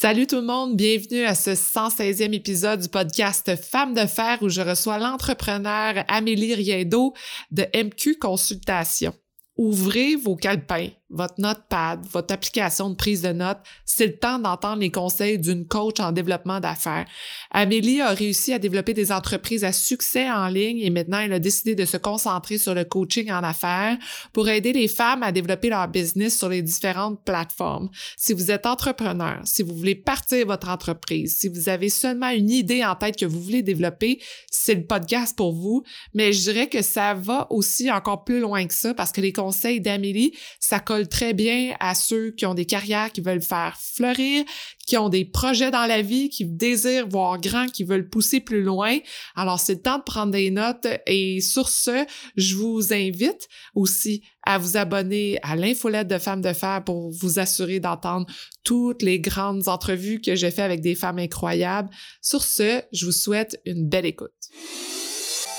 Salut tout le monde, bienvenue à ce 116e épisode du podcast Femmes de fer où je reçois l'entrepreneur Amélie Riendo de MQ Consultation. Ouvrez vos calepins votre notepad, votre application de prise de notes, c'est le temps d'entendre les conseils d'une coach en développement d'affaires. Amélie a réussi à développer des entreprises à succès en ligne et maintenant elle a décidé de se concentrer sur le coaching en affaires pour aider les femmes à développer leur business sur les différentes plateformes. Si vous êtes entrepreneur, si vous voulez partir votre entreprise, si vous avez seulement une idée en tête que vous voulez développer, c'est le podcast pour vous. Mais je dirais que ça va aussi encore plus loin que ça parce que les conseils d'Amélie, ça colle très bien à ceux qui ont des carrières qui veulent faire fleurir, qui ont des projets dans la vie, qui désirent voir grand, qui veulent pousser plus loin. Alors, c'est le temps de prendre des notes et sur ce, je vous invite aussi à vous abonner à l'infolette de Femmes de Fer pour vous assurer d'entendre toutes les grandes entrevues que j'ai fait avec des femmes incroyables. Sur ce, je vous souhaite une belle écoute.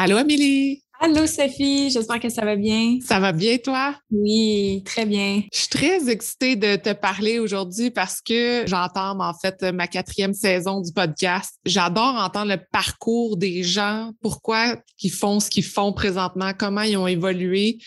Allô, Amélie? Allô, Sophie, j'espère que ça va bien. Ça va bien, toi? Oui, très bien. Je suis très excitée de te parler aujourd'hui parce que j'entends en fait ma quatrième saison du podcast. J'adore entendre le parcours des gens, pourquoi ils font ce qu'ils font présentement, comment ils ont évolué?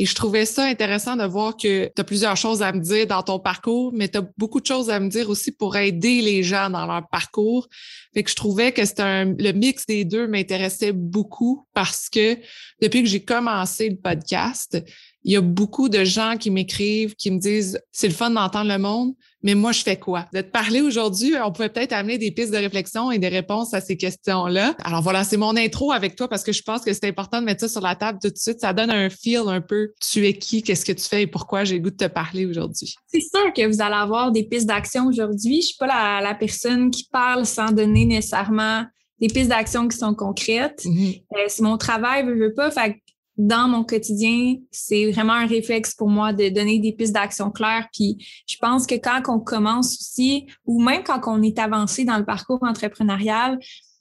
Et je trouvais ça intéressant de voir que tu as plusieurs choses à me dire dans ton parcours, mais tu as beaucoup de choses à me dire aussi pour aider les gens dans leur parcours. Fait que je trouvais que c'était le mix des deux m'intéressait beaucoup parce que depuis que j'ai commencé le podcast, il y a beaucoup de gens qui m'écrivent, qui me disent c'est le fun d'entendre le monde, mais moi, je fais quoi? De te parler aujourd'hui, on pourrait peut-être amener des pistes de réflexion et des réponses à ces questions-là. Alors voilà, c'est mon intro avec toi parce que je pense que c'est important de mettre ça sur la table tout de suite. Ça donne un feel un peu. Tu es qui? Qu'est-ce que tu fais et pourquoi j'ai goût de te parler aujourd'hui? C'est sûr que vous allez avoir des pistes d'action aujourd'hui. Je suis pas la, la personne qui parle sans donner nécessairement des pistes d'action qui sont concrètes. Mm-hmm. Euh, c'est mon travail, je veux pas. Fait dans mon quotidien, c'est vraiment un réflexe pour moi de donner des pistes d'action claires. Puis je pense que quand on commence aussi, ou même quand on est avancé dans le parcours entrepreneurial,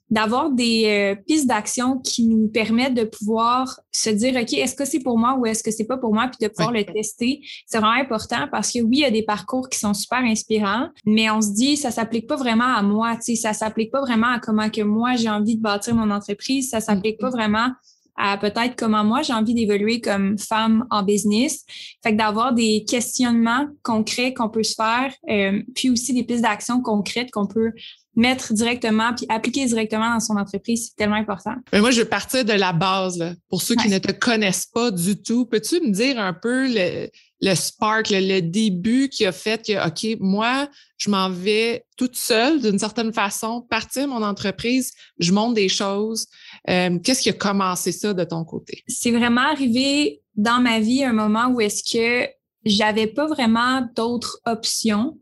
d'avoir des euh, pistes d'action qui nous permettent de pouvoir se dire, OK, est-ce que c'est pour moi ou est-ce que c'est pas pour moi, puis de pouvoir le tester. C'est vraiment important parce que oui, il y a des parcours qui sont super inspirants, mais on se dit, ça s'applique pas vraiment à moi, tu sais, ça s'applique pas vraiment à comment que moi j'ai envie de bâtir mon entreprise, ça s'applique pas vraiment à peut-être comment moi j'ai envie d'évoluer comme femme en business. Fait que d'avoir des questionnements concrets qu'on peut se faire, euh, puis aussi des pistes d'action concrètes qu'on peut mettre directement puis appliquer directement dans son entreprise, c'est tellement important. Mais moi, je veux partir de la base. Là. Pour ceux qui ne te connaissent pas du tout, peux-tu me dire un peu le, le spark, le, début qui a fait que, OK, moi, je m'en vais toute seule d'une certaine façon, partir mon entreprise, je monte des choses. Euh, qu'est-ce qui a commencé ça de ton côté? C'est vraiment arrivé dans ma vie un moment où est-ce que j'avais pas vraiment d'autres options.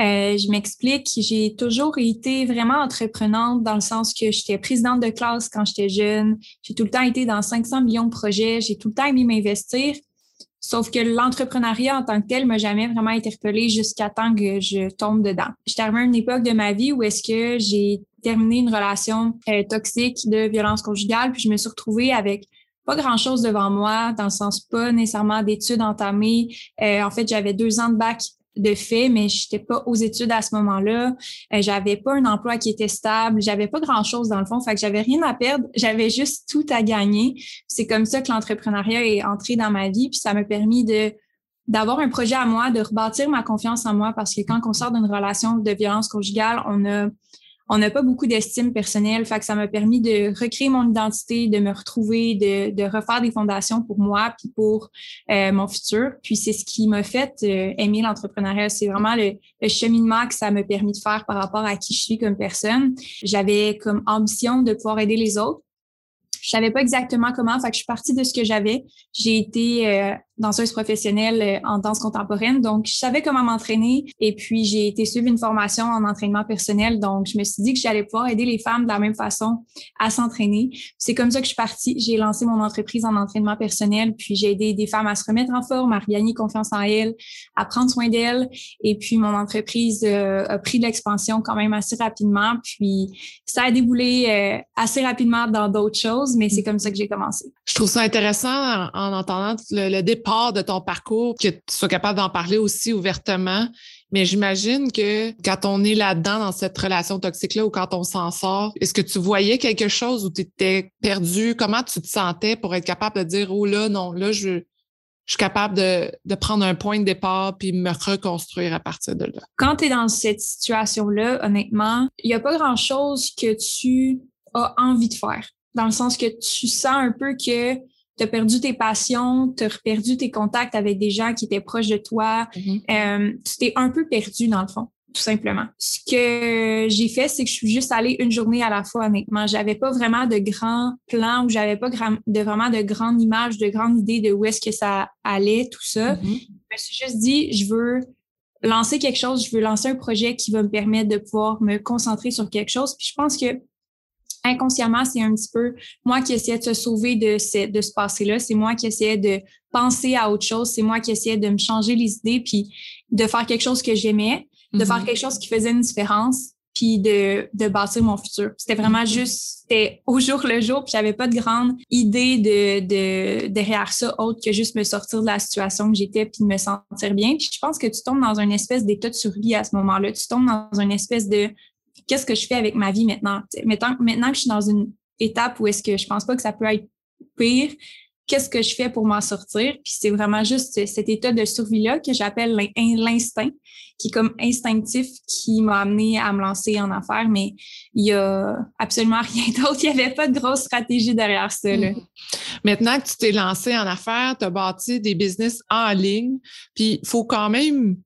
Euh, je m'explique, j'ai toujours été vraiment entreprenante dans le sens que j'étais présidente de classe quand j'étais jeune. J'ai tout le temps été dans 500 millions de projets. J'ai tout le temps aimé m'investir. Sauf que l'entrepreneuriat en tant que tel m'a jamais vraiment interpellée jusqu'à temps que je tombe dedans. Arrivée à une époque de ma vie où est-ce que j'ai terminé une relation euh, toxique de violence conjugale, puis je me suis retrouvée avec pas grand-chose devant moi, dans le sens pas nécessairement d'études entamées. Euh, en fait, j'avais deux ans de bac de fait, mais je n'étais pas aux études à ce moment-là. Euh, j'avais pas un emploi qui était stable. J'avais pas grand-chose dans le fond. Fait que j'avais rien à perdre. J'avais juste tout à gagner. C'est comme ça que l'entrepreneuriat est entré dans ma vie. Puis ça m'a permis de d'avoir un projet à moi, de rebâtir ma confiance en moi parce que quand on sort d'une relation de violence conjugale, on a on n'a pas beaucoup d'estime personnelle. Fait que ça m'a permis de recréer mon identité, de me retrouver, de, de refaire des fondations pour moi puis pour euh, mon futur. Puis c'est ce qui m'a fait euh, aimer l'entrepreneuriat. C'est vraiment le, cheminement que ça m'a permis de faire par rapport à qui je suis comme personne. J'avais comme ambition de pouvoir aider les autres. Je savais pas exactement comment, fait que je suis partie de ce que j'avais. J'ai été euh, danseuse professionnelle euh, en danse contemporaine. Donc, je savais comment m'entraîner et puis j'ai été suivre une formation en entraînement personnel. Donc, je me suis dit que j'allais pouvoir aider les femmes de la même façon à s'entraîner. C'est comme ça que je suis partie. J'ai lancé mon entreprise en entraînement personnel, puis j'ai aidé des femmes à se remettre en forme, à regagner confiance en elles, à prendre soin d'elles. Et puis, mon entreprise euh, a pris de l'expansion quand même assez rapidement. Puis, ça a déboulé euh, assez rapidement dans d'autres choses, mais c'est comme ça que j'ai commencé. Je trouve ça intéressant en, entendant le, départ de ton parcours, que tu sois capable d'en parler aussi ouvertement. Mais j'imagine que quand on est là-dedans, dans cette relation toxique-là, ou quand on s'en sort, est-ce que tu voyais quelque chose où tu étais perdu? Comment tu te sentais pour être capable de dire, oh là, non, là, je, je suis capable de, de, prendre un point de départ puis me reconstruire à partir de là? Quand tu es dans cette situation-là, honnêtement, il n'y a pas grand-chose que tu as envie de faire. Dans le sens que tu sens un peu que tu as perdu tes passions, tu as perdu tes contacts avec des gens qui étaient proches de toi. Mm-hmm. euh, tu t'es un peu perdu dans le fond tout simplement. Ce que j'ai fait, c'est que je suis juste allée une journée à la fois, honnêtement. J'avais pas vraiment de grands plans ou j'avais pas de, vraiment de grandes images, de grandes idées de où est-ce que ça allait, tout ça. Mm-hmm. Je me suis juste dit, je veux lancer quelque chose, je veux lancer un projet qui va me permettre de pouvoir me concentrer sur quelque chose. Puis je pense que inconsciemment, c'est un petit peu moi qui essayais de se sauver de ce, de ce passé-là. C'est moi qui essayais de penser à autre chose. C'est moi qui essayais de me changer les idées puis de faire quelque chose que j'aimais de faire mhm. quelque chose qui faisait une différence, puis de, de bâtir mon futur. C'était vraiment juste, c'était au jour le jour, puis j'avais pas de grande idée de, de, derrière ça autre que juste me sortir de la situation que j'étais puis de me sentir bien. Puis je pense que tu tombes dans une espèce d'état de survie à ce moment-là. Tu tombes dans une espèce de qu'est-ce que je fais avec ma vie maintenant? Maintenant, que je suis dans une étape où est-ce que je pense pas que ça peut être pire, qu'est-ce que je fais pour m'en sortir? Puis c'est vraiment juste cet état de survie-là que j'appelle l'instinct, qui est comme instinctif, qui m'a amené à me lancer en affaires, mais il y a absolument rien d'autre. Il n'y avait pas de grosse stratégie derrière ça. Mm-hmm. Maintenant que tu t'es lancé en affaires, tu as bâti des business en ligne, puis il faut quand même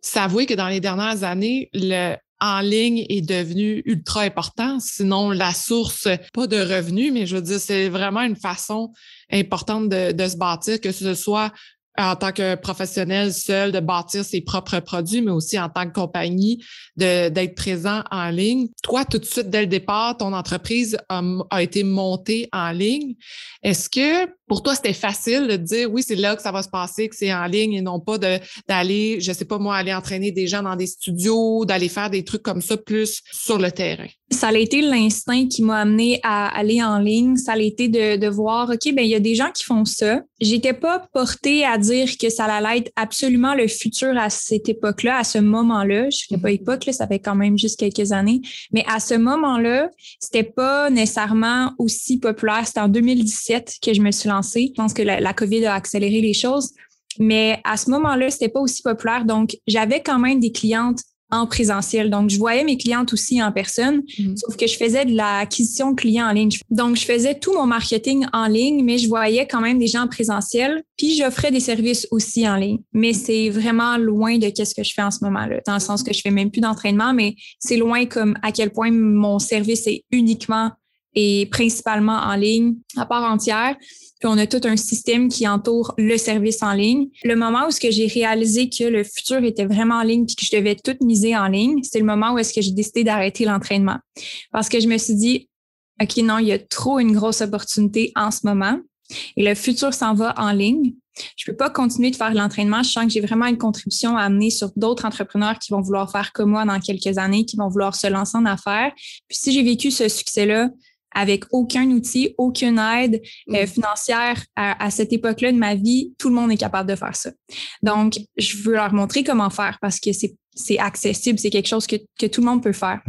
s'avouer que dans les dernières années, le en ligne est devenu ultra important, sinon la source, pas de revenus, mais je veux dire, c'est vraiment une façon importante de, se bâtir, que ce soit en tant que professionnel seul de bâtir ses propres produits, mais aussi en tant que compagnie d'être présent en ligne. Toi, tout de suite, dès le départ, ton entreprise a, été montée en ligne. Est-ce que pour toi, c'était facile de dire oui, c'est là que ça va se passer, que c'est en ligne et non pas d'aller, je sais pas moi, aller entraîner des gens dans des studios, d'aller faire des trucs comme ça plus sur le terrain? Ça a été l'instinct qui m'a amené à aller en ligne. Ça a été de, de voir, OK, ben il y a des gens qui font ça. J'étais pas portée à dire que ça allait être absolument le futur à cette époque-là, à ce moment-là. Je ne pas époque ça fait quand même juste quelques années. Mais à ce moment-là, c'était pas nécessairement aussi populaire. C'était en 2017 que je me suis lancée. Je pense que la, la COVID a accéléré les choses. Mais à ce moment-là, c'était pas aussi populaire. Donc, j'avais quand même des clientes en présentiel. Donc, je voyais mes clientes aussi en personne, mhm. sauf que je faisais de l'acquisition de clients en ligne. Donc, je faisais tout mon marketing en ligne, mais je voyais quand même des gens en présentiel, puis j'offrais des services aussi en ligne. Mais c'est vraiment loin de ce que je fais en ce moment-là, dans le sens que je fais même plus d'entraînement, mais c'est loin comme à quel point mon service est uniquement et principalement en ligne à part entière. Puis on a tout un système qui entoure le service en ligne. Le moment où ce que j'ai réalisé que le futur était vraiment en ligne puis que je devais tout miser en ligne, c'est le moment où est-ce que j'ai décidé d'arrêter l'entraînement. Parce que je me suis dit, OK, non, il y a trop une grosse opportunité en ce moment et le futur s'en va en ligne. Je peux pas continuer de faire l'entraînement. Je sens que j'ai vraiment une contribution à amener sur d'autres entrepreneurs qui vont vouloir faire comme moi dans quelques années, qui vont vouloir se lancer en affaires. Puis si j'ai vécu ce succès-là, avec aucun outil, aucune aide euh, mm. financière à, cette époque-là de ma vie, tout le monde est capable de faire ça. Donc, je veux leur montrer comment faire parce que c'est accessible, c'est quelque chose que, que, tout le monde peut faire.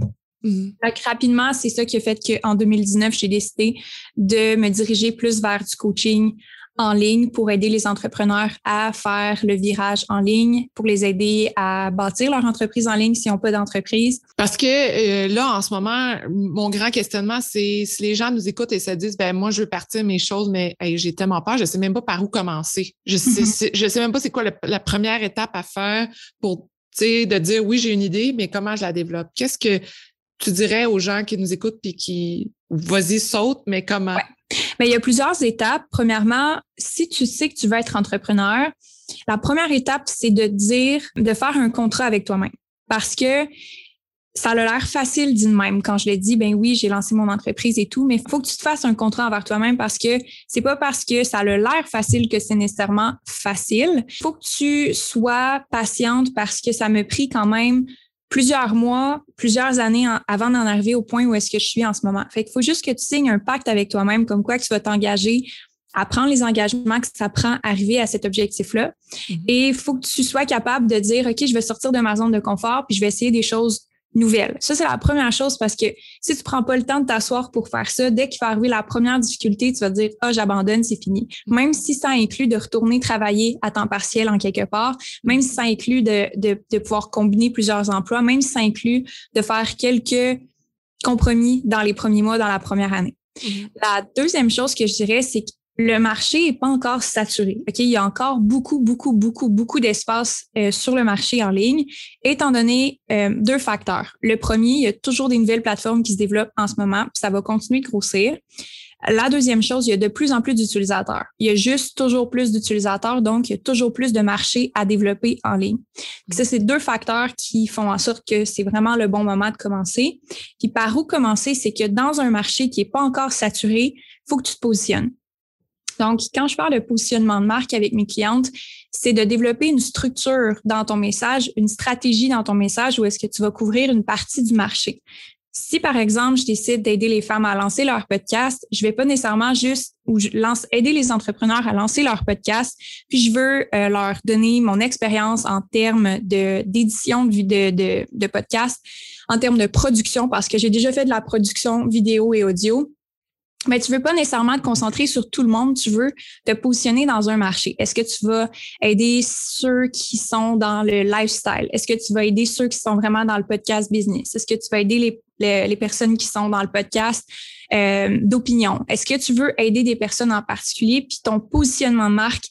Mm. Donc, rapidement, c'est ça qui a fait qu'en 2019, j'ai décidé de me diriger plus vers du coaching en ligne pour aider les entrepreneurs à faire le virage en ligne, pour les aider à bâtir leur entreprise en ligne s'ils n'ont pas d'entreprise. Parce que euh, là, en ce moment, mon grand questionnement, c'est si les gens nous écoutent et se disent, ben moi, je veux partir mes choses, mais j'ai tellement peur, je sais même pas par où commencer. Je sais, mm-hmm. je sais même pas c'est quoi la première étape à faire pour, tu sais, de dire, oui, j'ai une idée, mais comment je la développe? Qu'est-ce que tu dirais aux gens qui nous écoutent puis qui, vas-y, saute, mais comment? Mais il y a plusieurs étapes. Premièrement, si tu sais que tu veux être entrepreneur, la première étape, c'est de dire, de faire un contrat avec toi-même. Parce que ça a l'air facile d'une même quand je l'ai dit, ben oui, j'ai lancé mon entreprise et tout, mais il faut que tu te fasses un contrat envers toi-même parce que c'est pas parce que ça a l'air facile que c'est nécessairement facile. Il faut que tu sois patiente parce que ça me pris quand même plusieurs mois, plusieurs années avant d'en arriver au point où est-ce que je suis en ce moment. Fait qu'il faut juste que tu signes un pacte avec toi-même comme quoi que tu vas t'engager à prendre les engagements que ça prend à arriver à cet objectif-là. Mm-hmm. Et il faut que tu sois capable de dire, OK, je vais sortir de ma zone de confort, puis je vais essayer des choses nouvelle. Ça, c'est la première chose parce que si tu prends pas le temps de t'asseoir pour faire ça, dès qu'il va arriver la première difficulté, tu vas dire, ah, j'abandonne, c'est fini. Même si ça inclut de retourner travailler à temps partiel en quelque part, même si ça inclut de, de, de pouvoir combiner plusieurs emplois, même si ça inclut de faire quelques compromis dans les premiers mois, dans la première année. Mm-hmm. La deuxième chose que je dirais, c'est que le marché n'est pas encore saturé. Il y a encore beaucoup, beaucoup, beaucoup, beaucoup d'espace euh, sur le marché en ligne, étant donné euh, deux facteurs. Le premier, il y a toujours des nouvelles plateformes qui se développent en ce moment, puis ça va continuer de grossir. La deuxième chose, il y a de plus en plus d'utilisateurs. Il y a juste toujours plus d'utilisateurs, donc il y a toujours plus de marchés à développer en ligne. ça, c'est deux facteurs qui font en sorte que c'est vraiment le bon moment de commencer. Puis par où commencer, c'est que dans un marché qui n'est pas encore saturé, il faut que tu te positionnes. Donc, quand je parle de positionnement de marque avec mes clientes, c'est de développer une structure dans ton message, une stratégie dans ton message où est-ce que tu vas couvrir une partie du marché. Si, par exemple, je décide d'aider les femmes à lancer leur podcast, je vais pas nécessairement juste aider les entrepreneurs à lancer leur podcast, puis je veux euh, leur donner mon expérience en termes d'édition de, de podcast, en termes de production, parce que j'ai déjà fait de la production vidéo et audio mais tu veux pas nécessairement te concentrer sur tout le monde, tu veux te positionner dans un marché. Est-ce que tu vas aider ceux qui sont dans le lifestyle? Est-ce que tu vas aider ceux qui sont vraiment dans le podcast business? Est-ce que tu vas aider les, personnes qui sont dans le podcast euh, d'opinion? Est-ce que tu veux aider des personnes en particulier? Puis ton positionnement de marque,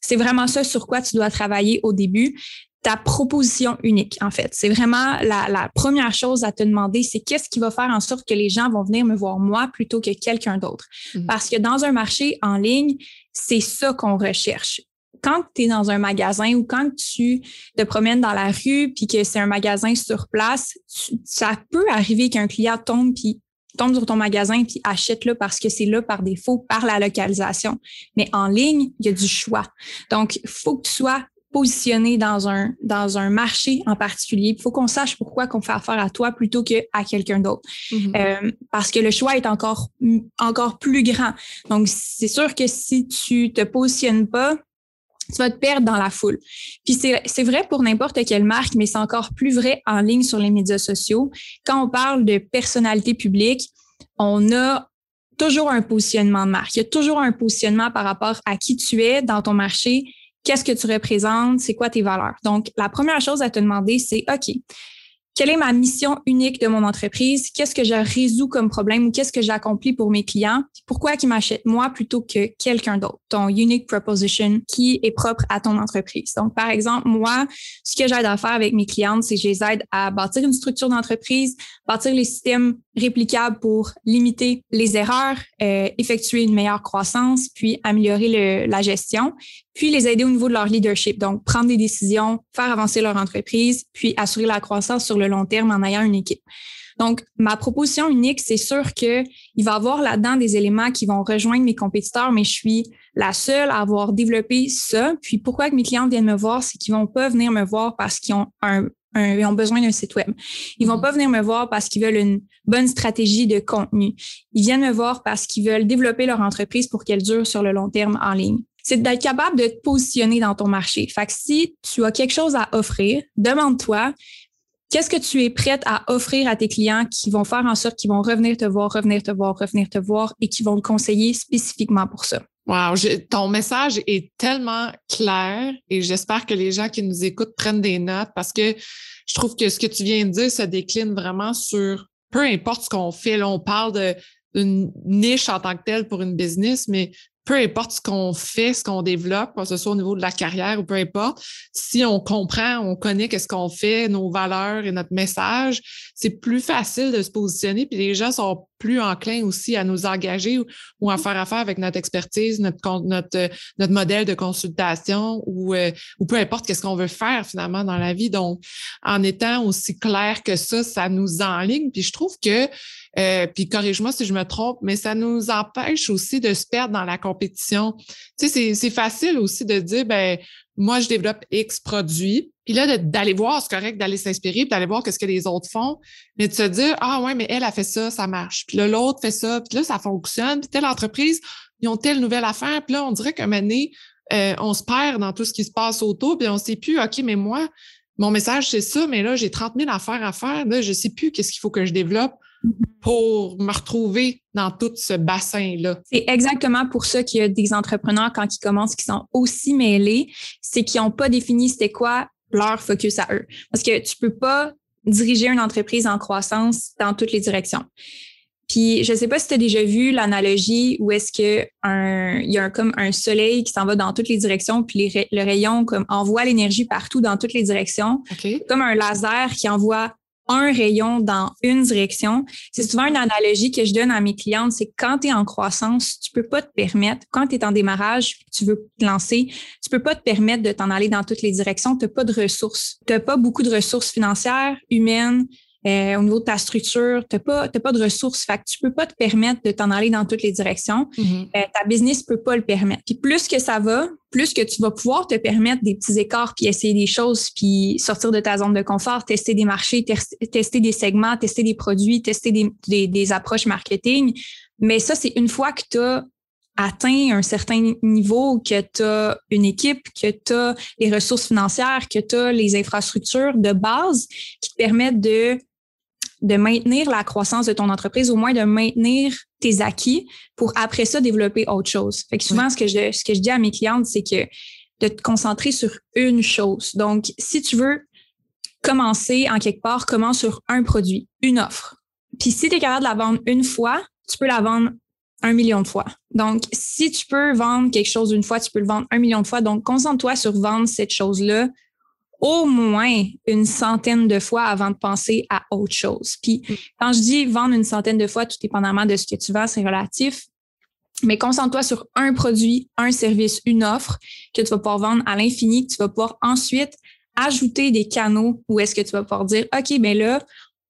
c'est vraiment ça sur quoi tu dois travailler au début ta proposition unique, en fait. C'est vraiment la, première chose à te demander, c'est qu'est-ce qui va faire en sorte que les gens vont venir me voir moi plutôt que quelqu'un d'autre? Mm-hmm. Parce que dans un marché en ligne, c'est ça qu'on recherche. Quand tu es dans un magasin ou quand tu te promènes dans la rue puis que c'est un magasin sur place, ça peut arriver qu'un client tombe puis tombe sur ton magasin puis achète là parce que c'est là par défaut, par la localisation. Mais en ligne, il y a du choix. Donc, il faut que tu sois positionner dans un, dans un marché en particulier. Il faut qu'on sache pourquoi qu'on fait affaire à toi plutôt qu'à quelqu'un d'autre. Mm-hmm. Euh, parce que le choix est encore, encore plus grand. Donc, c'est sûr que si tu te positionnes pas, tu vas te perdre dans la foule. Puis c'est vrai pour n'importe quelle marque, mais c'est encore plus vrai en ligne sur les médias sociaux. Quand on parle de personnalité publique, on a toujours un positionnement de marque. Il y a toujours un positionnement par rapport à qui tu es dans ton marché qu'est-ce que tu représentes, c'est quoi tes valeurs? Donc, la première chose à te demander, c'est OK, quelle est ma mission unique de mon entreprise? Qu'est-ce que je résous comme problème ou qu'est-ce que j'accomplis pour mes clients? Pourquoi ils m'achètent moi plutôt que quelqu'un d'autre? Ton unique proposition qui est propre à ton entreprise. Donc, par exemple, moi, ce que j'aide à faire avec mes clientes, c'est que je les aide à bâtir une structure d'entreprise, bâtir les systèmes réplicables pour limiter les erreurs, euh, effectuer une meilleure croissance, puis améliorer la gestion, puis les aider au niveau de leur leadership. Donc, prendre des décisions, faire avancer leur entreprise, puis assurer la croissance sur le long terme en ayant une équipe. Donc, ma proposition unique, c'est sûr qu'il va y avoir là-dedans des éléments qui vont rejoindre mes compétiteurs, mais je suis la seule à avoir développé ça. Puis pourquoi que mes clients viennent me voir, c'est qu'ils vont pas venir me voir parce qu'ils ont un, ils ont besoin d'un site web. Ils vont mm-hmm. pas venir me voir parce qu'ils veulent une bonne stratégie de contenu. Ils viennent me voir parce qu'ils veulent développer leur entreprise pour qu'elle dure sur le long terme en ligne. C'est d'être capable de te positionner dans ton marché. Fait que si tu as quelque chose à offrir, demande-toi qu'est-ce que tu es prête à offrir à tes clients qui vont faire en sorte qu'ils vont revenir te voir, revenir te voir, revenir te voir et qui vont te conseiller spécifiquement pour ça? Wow, ton message est tellement clair et j'espère que les gens qui nous écoutent prennent des notes parce que je trouve que ce que tu viens de dire se décline vraiment sur peu importe ce qu'on fait. Là, on parle d'une niche en tant que telle pour une business, mais peu importe ce qu'on fait, ce qu'on développe, que ce soit au niveau de la carrière ou peu importe, si on comprend, on connaît qu'est-ce qu'on fait, nos valeurs et notre message, c'est plus facile de se positionner, puis les gens sont plus enclins aussi à nous engager ou, à faire affaire avec notre expertise, notre, notre, notre modèle de consultation ou, euh, ou peu importe qu'est-ce qu'on veut faire finalement dans la vie. Donc, en étant aussi clair que ça, ça nous enligne. Puis je trouve que euh, puis corrige-moi si je me trompe, mais ça nous empêche aussi de se perdre dans la compétition. Tu sais, c'est facile aussi de dire, ben moi, je développe X produits. Puis là, d'aller voir, c'est correct d'aller s'inspirer, d'aller voir ce que les autres font, mais de se dire, ah ouais, mais elle a fait ça, ça marche. Puis là, l'autre fait ça, puis là, ça fonctionne. Puis telle entreprise, ils ont telle nouvelle affaire. Puis là, on dirait qu'un moment donné, euh, on se perd dans tout ce qui se passe autour, puis on ne sait plus, OK, mais moi, mon message, c'est ça, mais là, j'ai 30 000 affaires à faire. Là, je ne sais plus qu'est-ce qu'il faut que je développe pour me retrouver dans tout ce bassin-là. C'est exactement pour ça qu'il y a des entrepreneurs, quand ils commencent, qui sont aussi mêlés, c'est qu'ils n'ont pas défini c'était quoi leur focus à eux. Parce que tu peux pas diriger une entreprise en croissance dans toutes les directions. Puis, je ne sais pas si tu as déjà vu l'analogie où est-ce que il y a comme un soleil qui s'en va dans toutes les directions, puis le rayon comme envoie l'énergie partout dans toutes les directions, comme un laser qui envoie un rayon dans une direction. C'est souvent une analogie que je donne à mes clientes, c'est quand tu es en croissance, tu peux pas te permettre, quand tu es en démarrage, tu veux te lancer, tu peux pas te permettre de t'en aller dans toutes les directions, tu n'as pas de ressources. Tu n'as pas beaucoup de ressources financières, humaines, euh, au niveau de ta structure, tu n'as pas, pas de ressources. Fait que tu peux pas te permettre de t'en aller dans toutes les directions. Mm-hmm. Euh, ta business peut pas le permettre. Puis plus que ça va, plus que tu vas pouvoir te permettre des petits écarts, puis essayer des choses, puis sortir de ta zone de confort, tester des marchés, tester des segments, tester des produits, tester des, des, approches marketing. Mais ça, c'est une fois que tu as atteint un certain niveau, que tu as une équipe, que tu as les ressources financières, que tu as les infrastructures de base qui te permettent de de maintenir la croissance de ton entreprise, au moins de maintenir tes acquis pour après ça développer autre chose. Fait que souvent, ce, que je, ce que je dis à mes clientes, c'est que de te concentrer sur une chose. Donc, si tu veux commencer en quelque part, commence sur un produit, une offre. Puis si tu es capable de la vendre une fois, tu peux la vendre un million de fois. Donc, si tu peux vendre quelque chose une fois, tu peux le vendre un million de fois. Donc, concentre-toi sur vendre cette chose-là au moins une centaine de fois avant de penser à autre chose. Puis mm. quand je dis vendre une centaine de fois, tout dépendamment de ce que tu vends, c'est relatif. Mais concentre-toi sur un produit, un service, une offre que tu vas pouvoir vendre à l'infini, que tu vas pouvoir ensuite ajouter des canaux où est-ce que tu vas pouvoir dire, OK, mais ben là,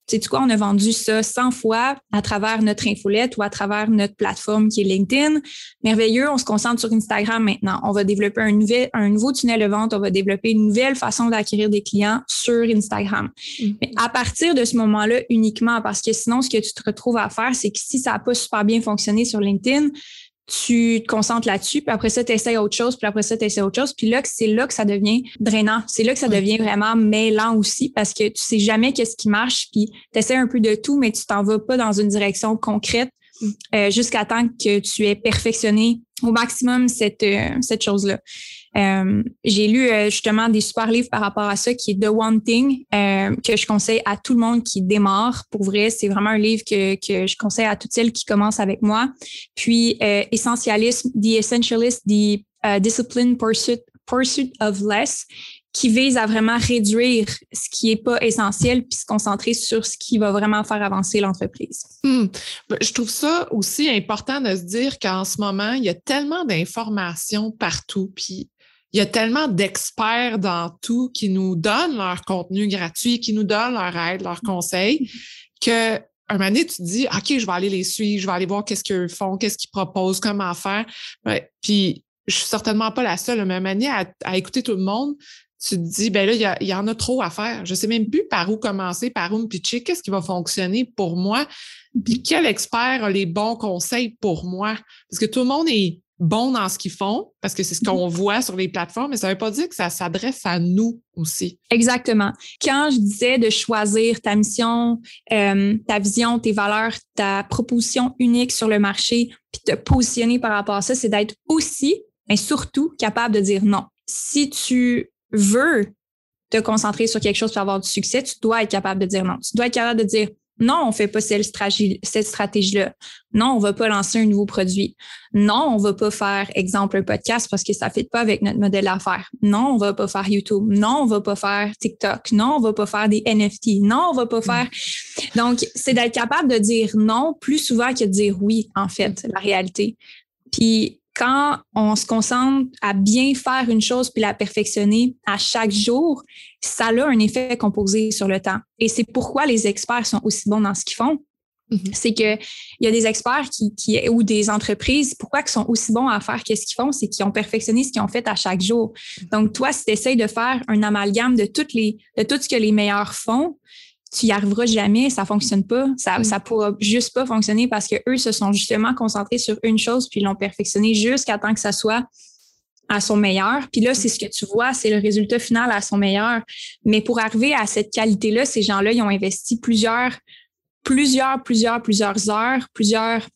sais quoi, on a vendu ça 100 fois à travers notre infolette ou à travers notre plateforme qui est LinkedIn. Merveilleux, on se concentre sur Instagram maintenant. On va développer un, nouvel, un nouveau tunnel de vente, on va développer une nouvelle façon d'acquérir des clients sur Instagram. Mm-hmm. Mais à partir de ce moment-là uniquement, parce que sinon, ce que tu te retrouves à faire, c'est que si ça n'a pas super bien fonctionné sur LinkedIn, tu te concentres là-dessus, puis après ça, tu essaies autre chose, puis après ça, tu essaies autre chose. Puis là, c'est là que ça devient drainant. C'est là que ça devient vraiment mêlant aussi parce que tu sais jamais qu'est-ce qui marche, puis tu essaies un peu de tout, mais tu t'en vas pas dans une direction concrète euh, jusqu'à temps que tu aies perfectionné au maximum cette, euh, cette chose-là. Euh, j'ai lu euh, justement des super livres par rapport à ça qui est The One Thing euh, que je conseille à tout le monde qui démarre. Pour vrai, c'est vraiment un livre que, que je conseille à toutes celles qui commencent avec moi. Puis Essentialism, The Essentialist, The Discipline Pursuit, Pursuit of Less qui vise à vraiment réduire ce qui n'est pas essentiel puis se concentrer sur ce qui va vraiment faire avancer l'entreprise. Hmm. Ben, je trouve ça aussi important de se dire qu'en ce moment, il y a tellement d'informations partout, puis il y a tellement d'experts dans tout qui nous donnent leur contenu gratuit, qui nous donnent leur aide, leurs conseils, que un moment donné, tu te dis, OK, je vais aller les suivre, je vais aller voir qu'est-ce qu'ils font, qu'est-ce qu'ils proposent, comment faire. puis, je suis certainement pas la seule, mais un à, à écouter tout le monde, tu te dis, ben là, il y, en a trop à faire. Je sais même plus par où commencer, par où me pitcher, qu'est-ce qui va fonctionner pour moi, puis quel expert a les bons conseils pour moi? Parce que tout le monde est bons dans ce qu'ils font, parce que c'est ce mm-hmm. qu'on voit sur les plateformes, mais ça ne veut pas dire que ça s'adresse à nous aussi. Exactement. Quand je disais de choisir ta mission, euh, ta vision, tes valeurs, ta proposition unique sur le marché, puis te positionner par rapport à ça, c'est d'être aussi, mais surtout capable de dire non. Si tu veux te concentrer sur quelque chose pour avoir du succès, tu dois être capable de dire non. Tu dois être capable de dire Non, on fait pas cette stratégie-là. Non, on va pas lancer un nouveau produit. Non, on va pas faire, exemple, un podcast parce que ça fait pas avec notre modèle d'affaires. Non, on va pas faire YouTube. Non, on va pas faire TikTok. Non, on va pas faire des NFT. Non, on va pas faire. Donc, c'est d'être capable de dire non plus souvent que de dire oui, en fait, la réalité. Puis, quand on se concentre à bien faire une chose puis la perfectionner à chaque jour, ça a un effet composé sur le temps. Et c'est pourquoi les experts sont aussi bons dans ce qu'ils font. Mm-hmm. C'est que il y a des experts qui, qui, ou des entreprises, pourquoi ils sont aussi bons à faire qu'est-ce qu'ils font, c'est qu'ils ont perfectionné ce qu'ils ont fait à chaque jour. Donc toi, si tu essaies de faire un amalgame de toutes les de tout ce que les meilleurs font, tu y arriveras jamais, ça fonctionne pas, ça mm. ça pourra juste pas fonctionner parce que eux se sont justement concentrés sur une chose puis l'ont perfectionné jusqu'à temps que ça soit à son meilleur. Puis là, c'est ce que tu vois, c'est le résultat final à son meilleur. Mais pour arriver à cette qualité-là, ces gens-là, ils ont investi plusieurs, plusieurs, plusieurs, plusieurs heures, plusieurs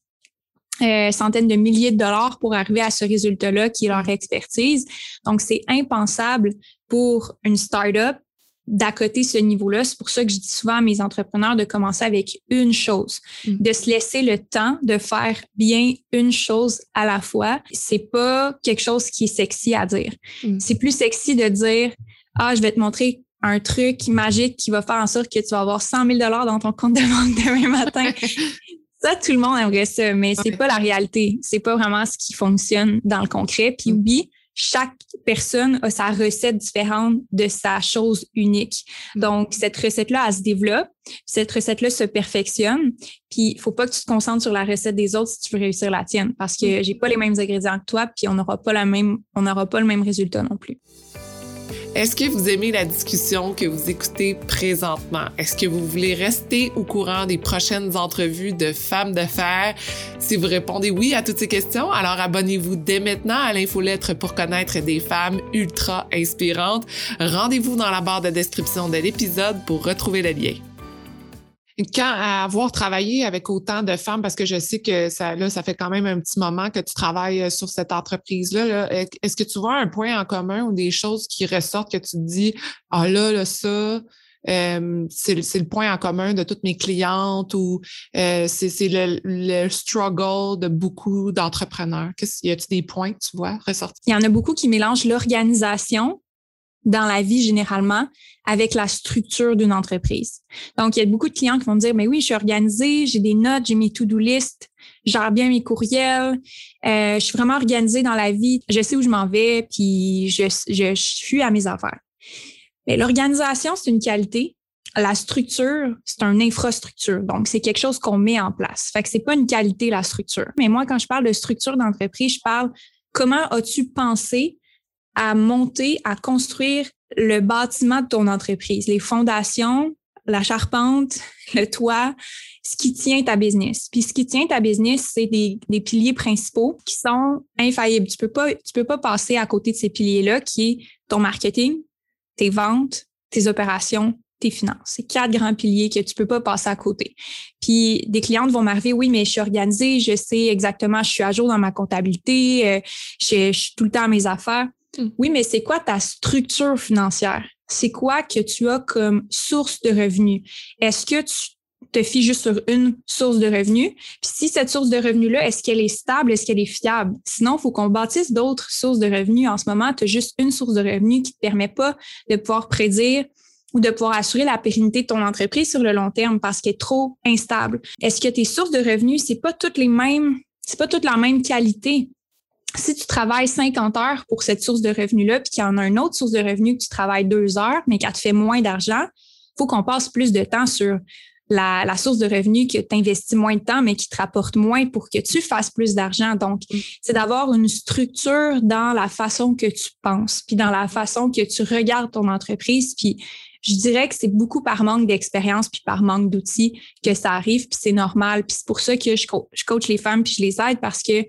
euh, centaines de milliers de dollars pour arriver à ce résultat-là qui est leur expertise. Donc, c'est impensable pour une startup d'à côté ce niveau-là. C'est pour ça que je dis souvent à mes entrepreneurs de commencer avec une chose, mm. de se laisser le temps de faire bien une chose à la fois. C'est pas quelque chose qui est sexy à dire. Mm. C'est plus sexy de dire, ah, je vais te montrer un truc magique qui va faire en sorte que tu vas avoir 100 000 dollars dans ton compte de banque demain matin. ça, tout le monde aimerait ça, mais c'est pas la réalité. C'est pas vraiment ce qui fonctionne dans le concret. Puis mm. oui, chaque personne a sa recette différente de sa chose unique. Donc, cette recette-là, elle se développe, cette recette-là se perfectionne, puis il faut pas que tu te concentres sur la recette des autres si tu veux réussir la tienne, parce que j'ai pas les mêmes ingrédients que toi, puis on n'aura pas la même, on n'aura pas le même résultat non plus. Est-ce que vous aimez la discussion que vous écoutez présentement? Est-ce que vous voulez rester au courant des prochaines entrevues de femmes d'affaires? Si vous répondez oui à toutes ces questions, alors abonnez-vous dès maintenant à l'infolettre pour connaître des femmes ultra inspirantes. Rendez-vous dans la barre de description de l'épisode pour retrouver le lien quand avoir travaillé avec autant de femmes, parce que je sais que ça, là, ça fait quand même un petit moment que tu travailles euh, sur cette entreprise-là, est-ce que tu vois un point en commun ou des choses qui ressortent que tu te dis, ah là, là, ça, euh, c'est le point en commun de toutes mes clientes ou euh, c'est le, le, struggle de beaucoup d'entrepreneurs? Y a-t-il des points que tu vois ressortir? Il y en a beaucoup qui mélangent l'organisation dans la vie généralement avec la structure d'une entreprise. Donc, il y a beaucoup de clients qui vont me dire, mais oui, je suis organisée, j'ai des notes, j'ai mes to-do list, gère bien mes courriels, euh, je suis vraiment organisée dans la vie, je sais où je m'en vais, puis je, je, suis à mes affaires. Mais l'organisation, c'est une qualité. La structure, c'est une infrastructure. Donc, c'est quelque chose qu'on met en place. Fait que c'est pas une qualité, la structure. Mais moi, quand je parle de structure d'entreprise, je parle comment as-tu pensé à monter, à construire le bâtiment de ton entreprise, les fondations, la charpente, le toit, ce qui tient ta business. Puis ce qui tient ta business, c'est des, des, piliers principaux qui sont infaillibles. Tu peux pas, tu peux pas passer à côté de ces piliers-là, qui est ton marketing, tes ventes, tes opérations, tes finances. C'est quatre grands piliers que tu peux pas passer à côté. Puis des clientes vont m'arriver, oui, mais je suis organisée, je sais exactement, je suis à jour dans ma comptabilité, euh, je, je suis tout le temps à mes affaires. Oui, mais c'est quoi ta structure financière? C'est quoi que tu as comme source de revenus? Est-ce que tu te fies juste sur une source de revenus? Puis si cette source de revenus-là, est-ce qu'elle est stable? Est-ce qu'elle est fiable? Sinon, il faut qu'on bâtisse d'autres sources de revenus. En ce moment, tu as juste une source de revenus qui ne te permet pas de pouvoir prédire ou de pouvoir assurer la pérennité de ton entreprise sur le long terme parce qu'elle est trop instable. Est-ce que tes sources de revenus, c'est pas toutes les mêmes, c'est pas toute la même qualité? Si tu travailles 50 heures pour cette source de revenus-là, puis qu'il y en a une autre source de revenus que tu travailles deux heures, mais qu'elle te fait moins d'argent, il faut qu'on passe plus de temps sur la, source de revenus que tu investis moins de temps, mais qui te rapporte moins pour que tu fasses plus d'argent. Donc, mm. c'est d'avoir une structure dans la façon que tu penses, puis dans la façon que tu regardes ton entreprise. Puis, je dirais que c'est beaucoup par manque d'expérience puis par manque d'outils que ça arrive, puis c'est normal. Puis c'est pour ça que je, je coach les femmes puis je les aide parce que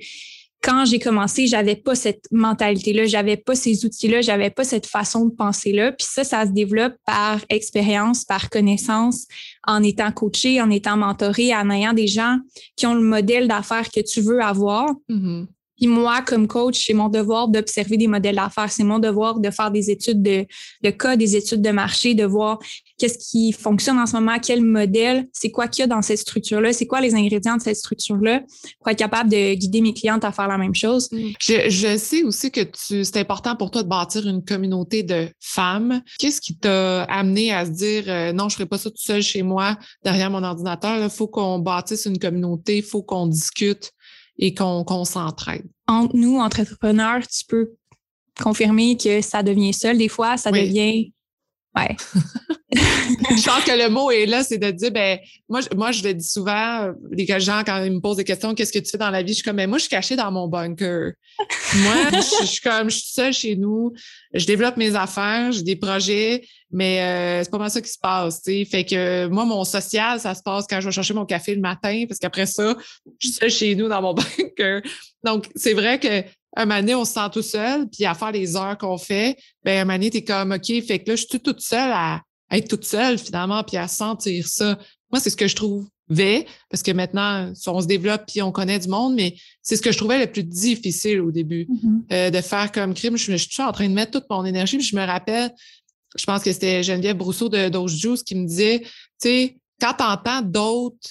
quand j'ai commencé, j'avais pas cette mentalité-là, j'avais pas ces outils-là, j'avais pas cette façon de penser-là. Puis ça, ça se développe par expérience, par connaissance, en étant coaché, en étant mentoré, en ayant des gens qui ont le modèle d'affaires que tu veux avoir. Mm-hmm. Puis moi, comme coach, c'est mon devoir d'observer des modèles d'affaires. C'est mon devoir de faire des études de, cas, des études de marché, de voir qu'est-ce qui fonctionne en ce moment, quel modèle, c'est quoi qu'il y a dans cette structure-là, c'est quoi les ingrédients de cette structure-là pour être capable de guider mes clientes à faire la même chose. Mm. Je, je sais aussi que tu, c'est important pour toi de bâtir une communauté de femmes. Qu'est-ce qui t'a amené à se dire euh, non, je ferai pas ça tout seul chez moi derrière mon ordinateur. Il faut qu'on bâtisse une communauté, il faut qu'on discute? Et qu'on s'entraide. Entre nous, entrepreneurs, tu peux confirmer que ça devient seul. Des fois, ça devient. Ouais. je pense que le mot est là, c'est de dire, ben, moi, moi, je le dis souvent, les gens, quand ils me posent des questions, qu'est-ce que tu fais dans la vie? Je suis comme, ben, moi, je suis cachée dans mon bunker. moi, je, suis comme, je suis seule chez nous, je développe mes affaires, j'ai des projets, mais euh, c'est pas mal ça qui se passe, tu sais. Fait que moi, mon social, ça se passe quand je vais chercher mon café le matin, parce qu'après ça, je suis seule chez nous dans mon bunker. Donc, c'est vrai que un moment on se sent tout seul, puis à faire les heures qu'on fait, ben un moment donné, t'es comme, OK, fait que là, je suis toute seule à, être toute seule, finalement, puis à sentir ça. Moi, c'est ce que je trouvais, parce que maintenant, on se développe puis on connaît du monde, mais c'est ce que je trouvais le plus difficile au début, mm-hmm. euh, de faire comme crime. Je, suis toujours en train de mettre toute mon énergie, puis je me rappelle, je pense que c'était Geneviève Brousseau de Dose Juice qui me disait, tu sais, quand tu entends d'autres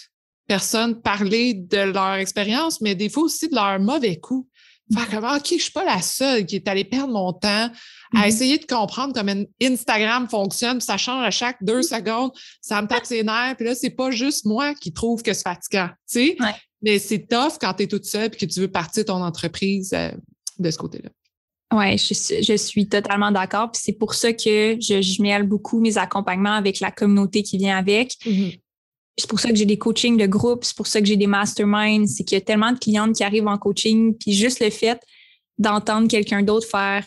personnes parler de leur expérience, mais des fois aussi de leur mauvais coup, Faire comme, OK, je suis pas la seule qui est allée perdre mon temps à mm-hmm. essayer de comprendre comment Instagram fonctionne, ça change à chaque deux secondes, ça me tape ses nerfs, puis là, c'est pas juste moi qui trouve que c'est fatigant, tu sais, mais c'est tough quand tu es toute seule et que tu veux partir ton entreprise euh, de ce côté-là. Oui, je, je, suis totalement d'accord. Puis c'est pour ça que je, je mêle beaucoup mes accompagnements avec la communauté qui vient avec. Mm-hmm c'est pour ça que j'ai des coachings de groupe, c'est pour ça que j'ai des masterminds, c'est qu'il y a tellement de clientes qui arrivent en coaching, puis juste le fait d'entendre quelqu'un d'autre faire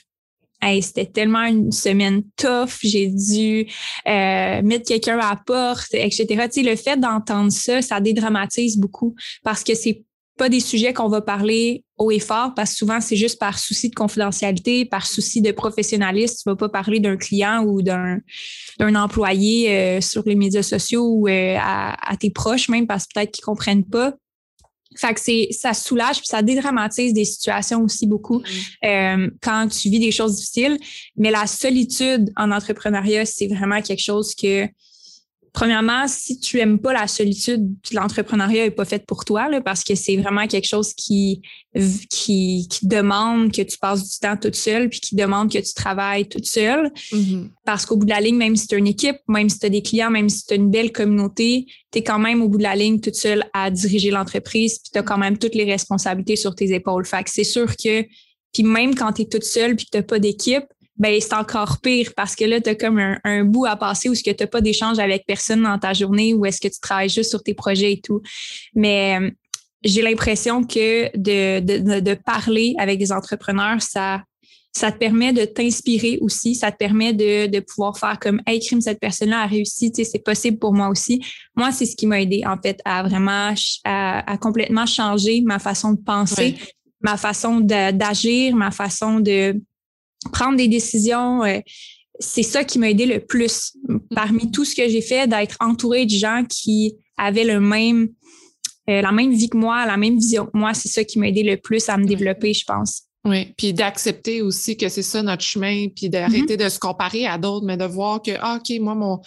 Hey, c'était tellement une semaine tough, j'ai dû euh, mettre quelqu'un à la porte, etc. Tu sais, le fait d'entendre ça, ça dédramatise beaucoup parce que c'est pas des sujets qu'on va parler haut et fort parce que souvent, c'est juste par souci de confidentialité, par souci de professionnalisme. Tu vas pas parler d'un client ou d'un, employé euh, sur les médias sociaux ou euh, à, tes proches même parce que peut-être qu'ils comprennent pas. Fait que c'est, ça soulage puis ça dédramatise des situations aussi beaucoup mm-hmm. euh, quand tu vis des choses difficiles. Mais la solitude en entrepreneuriat, c'est vraiment quelque chose que premièrement, si tu aimes pas la solitude, l'entrepreneuriat est pas fait pour toi, là, parce que c'est vraiment quelque chose qui, qui, qui, demande que tu passes du temps toute seule, puis qui demande que tu travailles toute seule. Mm-hmm. Parce qu'au bout de la ligne, même si tu as une équipe, même si tu as des clients, même si tu as une belle communauté, tu es quand même au bout de la ligne toute seule à diriger l'entreprise, puis tu as quand même toutes les responsabilités sur tes épaules. Fait que c'est sûr que, puis même quand tu es toute seule puis que tu n'as pas d'équipe, ben c'est encore pire parce que là, tu as comme un, bout à passer où est-ce que tu n'as pas d'échange avec personne dans ta journée ou est-ce que tu travailles juste sur tes projets et tout. Mais euh, j'ai l'impression que de, de, de, parler avec des entrepreneurs, ça, ça te permet de t'inspirer aussi, ça te permet de, de pouvoir faire comme Hey, crime, cette personne-là a réussi, tu sais, c'est possible pour moi aussi. Moi, c'est ce qui m'a aidé, en fait, à vraiment à, complètement changer ma façon de penser, ma façon d'agir, ma façon de prendre des décisions. Euh, c'est ça qui m'a aidé le plus parmi tout ce que j'ai fait, d'être entouré de gens qui avaient le même, euh, la même vie que moi, la même vision que moi. C'est ça qui m'a aidé le plus à me développer, je pense. Oui, puis d'accepter aussi que c'est ça notre chemin, puis d'arrêter mm-hmm. de se comparer à d'autres, mais de voir que, ah, OK, moi, mon,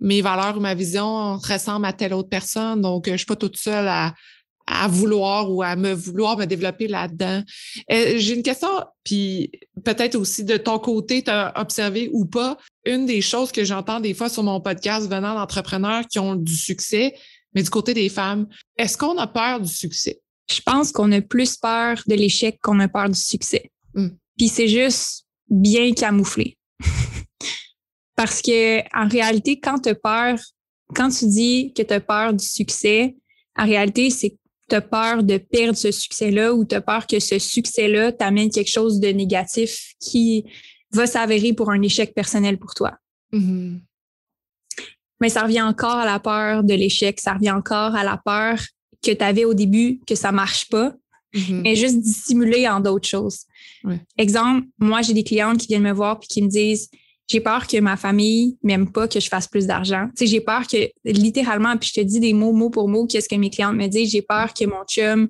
mes valeurs ou ma vision ressemblent à telle autre personne, donc je ne suis pas toute seule à, à vouloir ou à me vouloir me développer là-dedans. Euh, j'ai une question, puis peut-être aussi de ton côté, tu as observé ou pas, une des choses que j'entends des fois sur mon podcast venant d'entrepreneurs qui ont du succès, mais du côté des femmes, est-ce qu'on a peur du succès? Je pense qu'on a plus peur de l'échec qu'on a peur du succès. Hmm. Puis c'est juste bien camouflé. Parce que en réalité, quand tu as peur, quand tu dis que tu as peur du succès, en réalité, c'est tu as peur de perdre ce succès-là ou tu as peur que ce succès-là t'amène quelque chose de négatif qui va s'avérer pour un échec personnel pour toi? Mm-hmm. Mais ça revient encore à la peur de l'échec, ça revient encore à la peur que tu avais au début que ça marche pas, mm-hmm. mais juste dissimuler en d'autres choses. Exemple, moi, j'ai des clientes qui viennent me voir puis qui me disent j'ai peur que ma famille m'aime pas que je fasse plus d'argent. Tu sais, j'ai peur que, littéralement, puis je te dis des mots mot pour mot, qu'est-ce que mes clientes me disent, j'ai peur que mon chum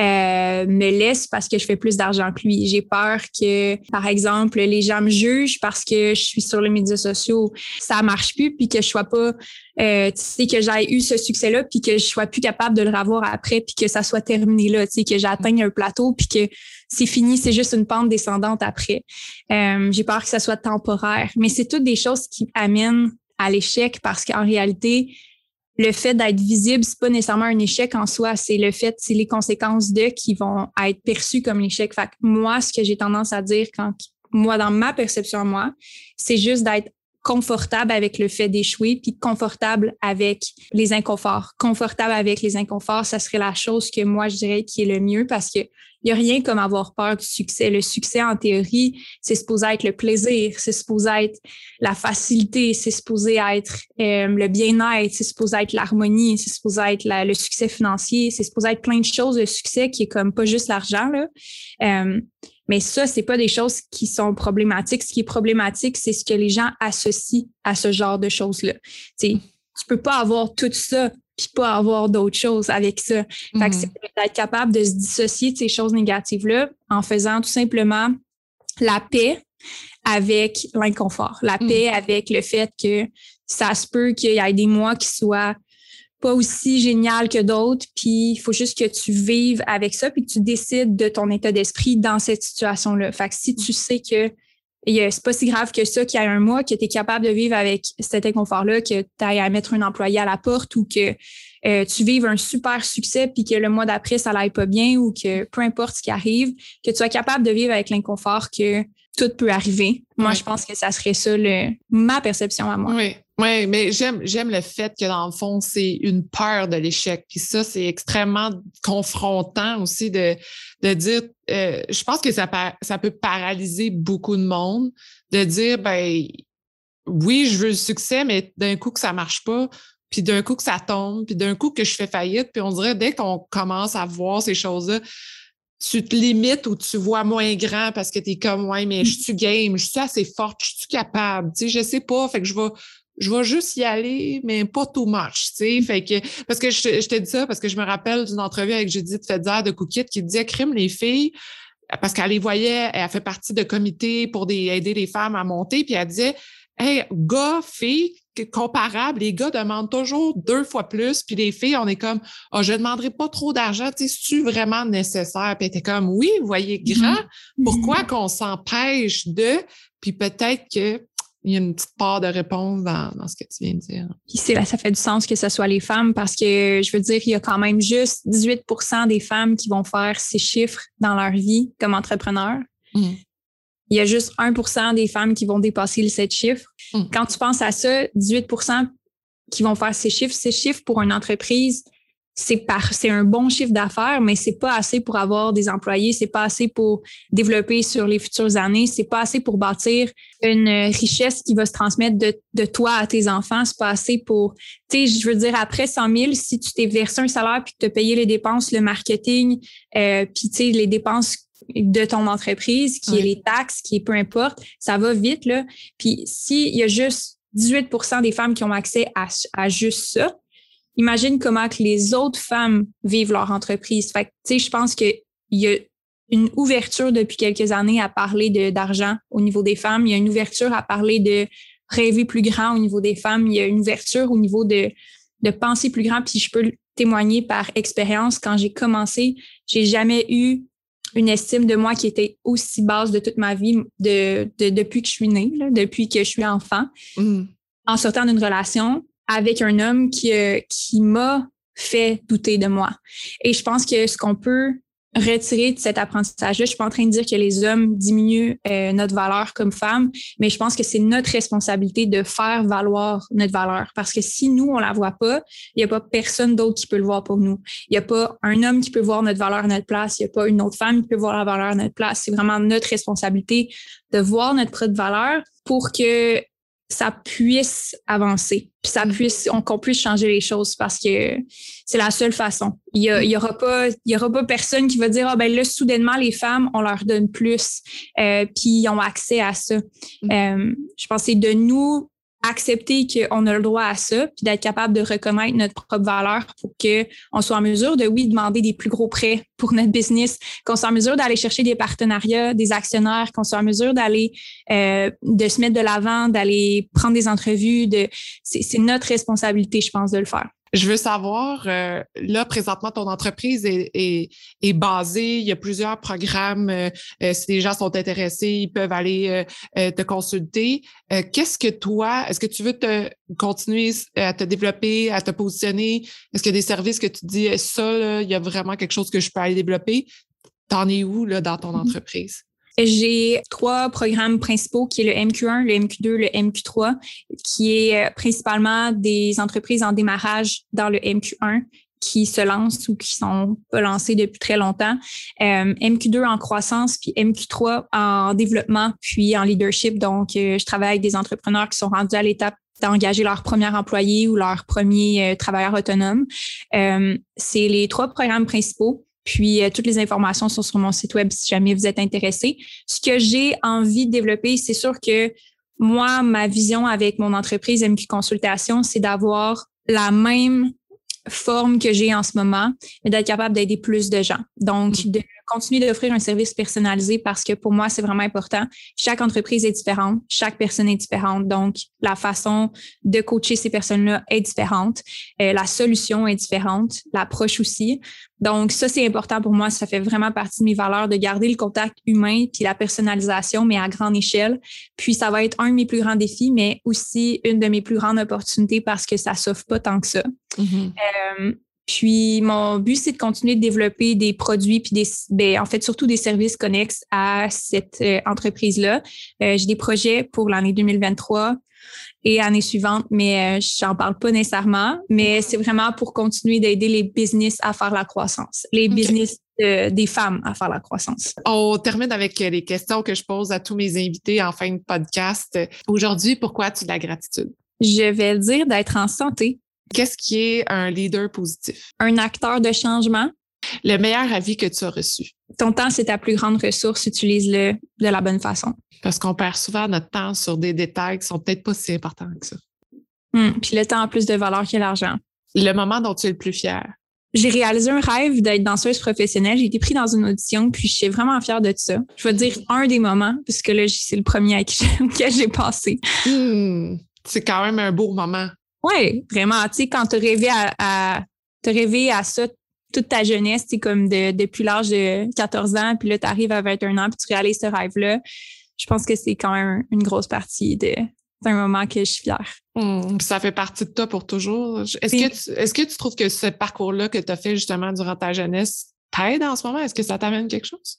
euh, me laisse parce que je fais plus d'argent que lui. J'ai peur que, par exemple, les gens me jugent parce que je suis sur les médias sociaux, ça marche plus, puis que je sois pas, euh, tu sais, que j'ai eu ce succès-là, puis que je sois plus capable de le revoir après, puis que ça soit terminé là, tu sais, que j'atteigne un plateau, puis que c'est fini, c'est juste une pente descendante après. Euh, j'ai peur que ça soit temporaire, mais c'est toutes des choses qui amènent à l'échec parce qu'en réalité, le fait d'être visible, c'est pas nécessairement un échec en soi, c'est le fait, c'est les conséquences de qui vont être perçues comme l'échec. Fait que moi, ce que j'ai tendance à dire quand moi, dans ma perception moi, c'est juste d'être confortable avec le fait d'échouer, puis confortable avec les inconforts. Confortable avec les inconforts, ça serait la chose que moi, je dirais qui est le mieux parce que il n'y a rien comme avoir peur du succès. Le succès, en théorie, c'est supposé être le plaisir, c'est supposé être la facilité, c'est supposé être euh, le bien-être, c'est supposé être l'harmonie, c'est supposé être le succès financier, c'est supposé être plein de choses, le succès qui est comme pas juste l'argent. Là. Euh, mais ça, c'est pas des choses qui sont problématiques. Ce qui est problématique, c'est ce que les gens associent à ce genre de choses-là. Tu tu peux pas avoir tout ça puis pas avoir d'autres choses avec ça. Fait que c'est mm-hmm. d'être capable de se dissocier de ces choses négatives-là en faisant tout simplement la paix avec l'inconfort, la mm. paix avec le fait que ça se peut qu'il y ait des mois qui soient pas aussi génial que d'autres, puis il faut juste que tu vives avec ça, puis que tu décides de ton état d'esprit dans cette situation-là. Fait que si tu sais que c'est pas si grave que ça qu'il y a un mois, que tu es capable de vivre avec cet inconfort-là, que tu ailles à mettre un employé à la porte ou que euh, tu vives un super succès puis que le mois d'après, ça n'aille pas bien ou que peu importe ce qui arrive, que tu sois capable de vivre avec l'inconfort que tout peut arriver. Moi, je pense que ça serait ça le, ma perception à moi. Oui. Oui, mais j'aime, j'aime le fait que dans le fond, c'est une peur de l'échec. Puis ça, c'est extrêmement confrontant aussi de, de dire, euh, je pense que ça, ça peut paralyser beaucoup de monde de dire, ben oui, je veux le succès, mais d'un coup que ça marche pas, puis d'un coup que ça tombe, puis d'un coup que je fais faillite, puis on dirait dès qu'on commence à voir ces choses-là, tu te limites ou tu vois moins grand parce que tu es comme, ouais, mais je suis game, je suis assez forte, je suis capable, tu sais, je sais pas, fait que je vais, je vais juste y aller, mais pas too much, tu sais. Fait que, parce que je, je te dis ça parce que je me rappelle d'une entrevue avec Judith Fedzer de Cookit qui disait crime les filles, parce qu'elle les voyait, elle fait partie de comités pour aider les femmes à monter, puis elle disait, hey, gars, filles, comparable, les gars demandent toujours deux fois plus, puis les filles, on est comme, oh, je ne demanderai pas trop d'argent, tu sais, c'est-tu vraiment nécessaire? Puis t'es comme, oui, vous voyez grand, mm-hmm. pourquoi mm-hmm. qu'on s'empêche de, puis peut-être que il y a une petite part de réponse dans, ce que tu viens de dire. Puis là, ça fait du sens que ce soit les femmes parce que je veux dire, il y a quand même juste 18% des femmes qui vont faire ces chiffres dans leur vie comme entrepreneurs. Mmh. Il y a juste 1% des femmes qui vont dépasser le 7 chiffres. Mmh. Quand tu penses à ça, 18% qui vont faire ces chiffres, ces chiffres pour une entreprise, c'est un bon chiffre d'affaires, mais c'est pas assez pour avoir des employés, c'est pas assez pour développer sur les futures années, c'est pas assez pour bâtir une richesse qui va se transmettre de, de toi à tes enfants, c'est pas assez pour, tu sais, je veux dire après 100 000, si tu t'es versé un salaire puis que tu as payé les dépenses, le marketing, euh, puis tu sais les dépenses de ton entreprise, qui est les taxes, qui est peu importe, ça va vite là. Puis s'il y a juste 18% des femmes qui ont accès à, à juste ça, imagine comment que les autres femmes vivent leur entreprise. Fait tu sais, je pense qu'il y a une ouverture depuis quelques années à parler d'argent au niveau des femmes. Il y a une ouverture à parler de rêver plus grand au niveau des femmes. Il y a une ouverture au niveau de, de penser plus grand. Puis je peux témoigner par expérience. Quand j'ai commencé, j'ai jamais eu une estime de moi qui était aussi basse de toute ma vie de, depuis que je suis née, depuis que je suis enfant. Mm. En sortant d'une relation, avec un homme qui, euh, qui m'a fait douter de moi. Et je pense que ce qu'on peut retirer de cet apprentissage-là, je suis pas en train de dire que les hommes diminuent euh, notre valeur comme femmes, mais je pense que c'est notre responsabilité de faire valoir notre valeur. Parce que si nous, on la voit pas, il n'y a pas personne d'autre qui peut le voir pour nous. Il n'y a pas un homme qui peut voir notre valeur à notre place. Il n'y a pas une autre femme qui peut voir la valeur à notre place. C'est vraiment notre responsabilité de voir notre propre valeur pour que ça puisse avancer, puis ça mm. puisse, qu'on puisse changer les choses parce que c'est la seule façon. Il y, a, il y aura pas, il y aura pas personne qui va dire ah ben là soudainement les femmes on leur donne plus, euh, puis ils ont accès à ça. Mm. Euh, je pense que c'est de nous accepter qu'on a le droit à ça, puis d'être capable de reconnaître notre propre valeur pour qu'on soit en mesure de, oui, demander des plus gros prêts pour notre business, qu'on soit en mesure d'aller chercher des partenariats, des actionnaires, qu'on soit en mesure d'aller, euh, de se mettre de l'avant, d'aller prendre des entrevues. De, c'est notre responsabilité, je pense, de le faire. Je veux savoir, euh, là, présentement, ton entreprise est, est, est, basée, il y a plusieurs programmes. Euh, euh, si les gens sont intéressés, ils peuvent aller te consulter. Qu'est-ce que toi, est-ce que tu veux te continuer à te développer, à te positionner? Est-ce qu'il y a des services que tu dis, ça, là, il y a vraiment quelque chose que je peux aller développer? T'en es où là, dans ton mmh entreprise? J'ai trois programmes principaux qui est le MQ1, le MQ2, le MQ3, qui est euh, principalement des entreprises en démarrage dans le MQ1 qui se lancent ou qui sont pas lancées depuis très longtemps. Euh, MQ2 en croissance, puis MQ3 en développement, puis en leadership. Donc, euh, je travaille avec des entrepreneurs qui sont rendus à l'étape d'engager leur premier employé ou leur premier travailleur autonome. c'est les trois programmes principaux. Puis, euh, toutes les informations sont sur mon site web si jamais vous êtes intéressé. Ce que j'ai envie de développer, c'est sûr que moi, ma vision avec mon entreprise MQ Consultation, c'est d'avoir la même forme que j'ai en ce moment, mais d'être capable d'aider plus de gens. Donc, mm. de continuer d'offrir un service personnalisé parce que pour moi, c'est vraiment important. Chaque entreprise est différente, chaque personne est différente. Donc, la façon de coacher ces personnes-là est différente. Euh, la solution est différente, l'approche aussi. Donc, ça, c'est important pour moi. Ça fait vraiment partie de mes valeurs de garder le contact humain puis la personnalisation, mais à grande échelle. Puis, ça va être un de mes plus grands défis, mais aussi une de mes plus grandes opportunités parce que ça s'offre pas tant que ça. Mm-hmm. Euh, puis mon but, c'est de continuer de développer des produits, puis des, ben, en fait, surtout des services connexes à cette euh, entreprise-là. Euh, j'ai des projets pour l'année 2023 et l'année suivante, mais euh, j'en parle pas nécessairement. Mais c'est vraiment pour continuer d'aider les business à faire la croissance, les business des femmes à faire la croissance. On termine avec les questions que je pose à tous mes invités en fin de podcast. Aujourd'hui, pourquoi as-tu de la gratitude? Je vais le dire d'être en santé Qu'est-ce qui est un leader positif? Un acteur de changement. Le meilleur avis que tu as reçu? Ton temps, c'est ta plus grande ressource. Utilise-le de la bonne façon. Parce qu'on perd souvent notre temps sur des détails qui sont peut-être pas si importants que ça. Hum, puis le temps a plus de valeur que l'argent. Le moment dont tu es le plus fier? J'ai réalisé un rêve d'être danseuse professionnelle. J'ai été pris dans une audition, puis je suis vraiment fière de ça. Je vais dire un des moments, puisque là, c'est le premier auquel j'ai passé. Hum, c'est quand même un beau moment. Oui, vraiment. Tu sais, quand tu rêvé à, rêvé à ça toute ta jeunesse, tu comme depuis l'âge de 14 ans, puis là, tu arrives à 21 ans, puis tu réalises ce rêve-là, je pense que c'est quand même une grosse partie de, d'un moment que je suis fière. Mmh, ça fait partie de toi pour toujours. Est-ce que, tu, est-ce que tu trouves que ce parcours-là que tu as fait justement durant ta jeunesse t'aide en ce moment? Est-ce que ça t'amène quelque chose?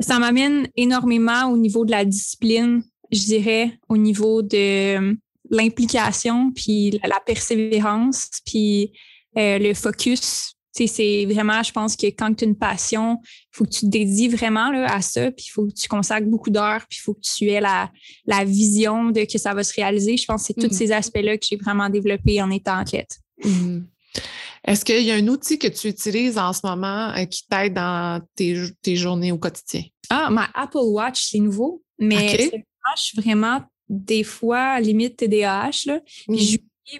Ça m'amène énormément au niveau de la discipline, je dirais, au niveau de l'implication, puis la, persévérance, puis euh, le focus. C'est vraiment, je pense que quand tu as une passion, il faut que tu te dédies vraiment là, à ça, puis il faut que tu consacres beaucoup d'heures, puis il faut que tu aies la, la vision de que ça va se réaliser. Je pense que c'est tous mm-hmm. ces aspects-là que j'ai vraiment développés en étant athlète. Mm-hmm. Est-ce qu'il y a un outil que tu utilises en ce moment euh, qui t'aide dans tes, tes, journées au quotidien? Ah, ma Apple Watch, c'est nouveau, mais je suis vraiment des fois, limite TDAH, là. Mmh.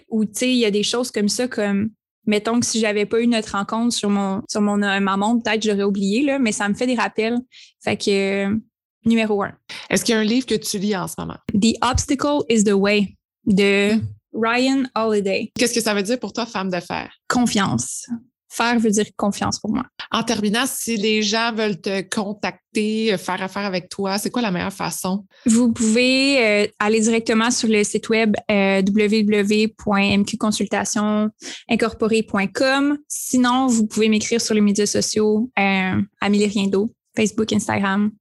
Ou, tu sais, il y a des choses comme ça, comme, mettons que si j'avais pas eu notre rencontre sur mon, sur mon, euh, ma montre, peut-être j'aurais oublié, là, mais ça me fait des rappels. Fait que, euh, numéro un. Est-ce qu'il y a un livre que tu lis en ce moment? The Obstacle is the Way de mmh. Ryan Holiday. Qu'est-ce que ça veut dire pour toi, femme d'affaires? Confiance faire veut dire confiance pour moi. En terminant, si les gens veulent te contacter, faire affaire avec toi, c'est quoi la meilleure façon? Vous pouvez euh, aller directement sur le site web euh, www.mqconsultationincorporé.com. Sinon, vous pouvez m'écrire sur les médias sociaux, euh, Amélie Riendo, Facebook, Instagram,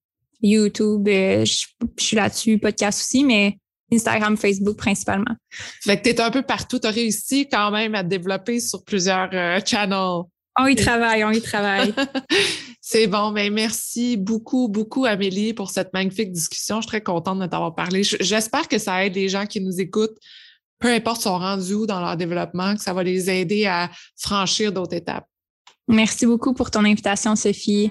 YouTube. Euh, je suis là-dessus, podcast aussi, mais Instagram, Facebook principalement. Fait que tu es un peu partout. Tu as réussi quand même à te développer sur plusieurs euh, channels. On y travaille, on y travaille. C'est bon, mais merci beaucoup, beaucoup, Amélie, pour cette magnifique discussion. Je suis très contente de t'avoir parlé. J'espère que ça aide les gens qui nous écoutent, peu importe son rendu où dans leur développement, que ça va les aider à franchir d'autres étapes. Merci beaucoup pour ton invitation, Sophie.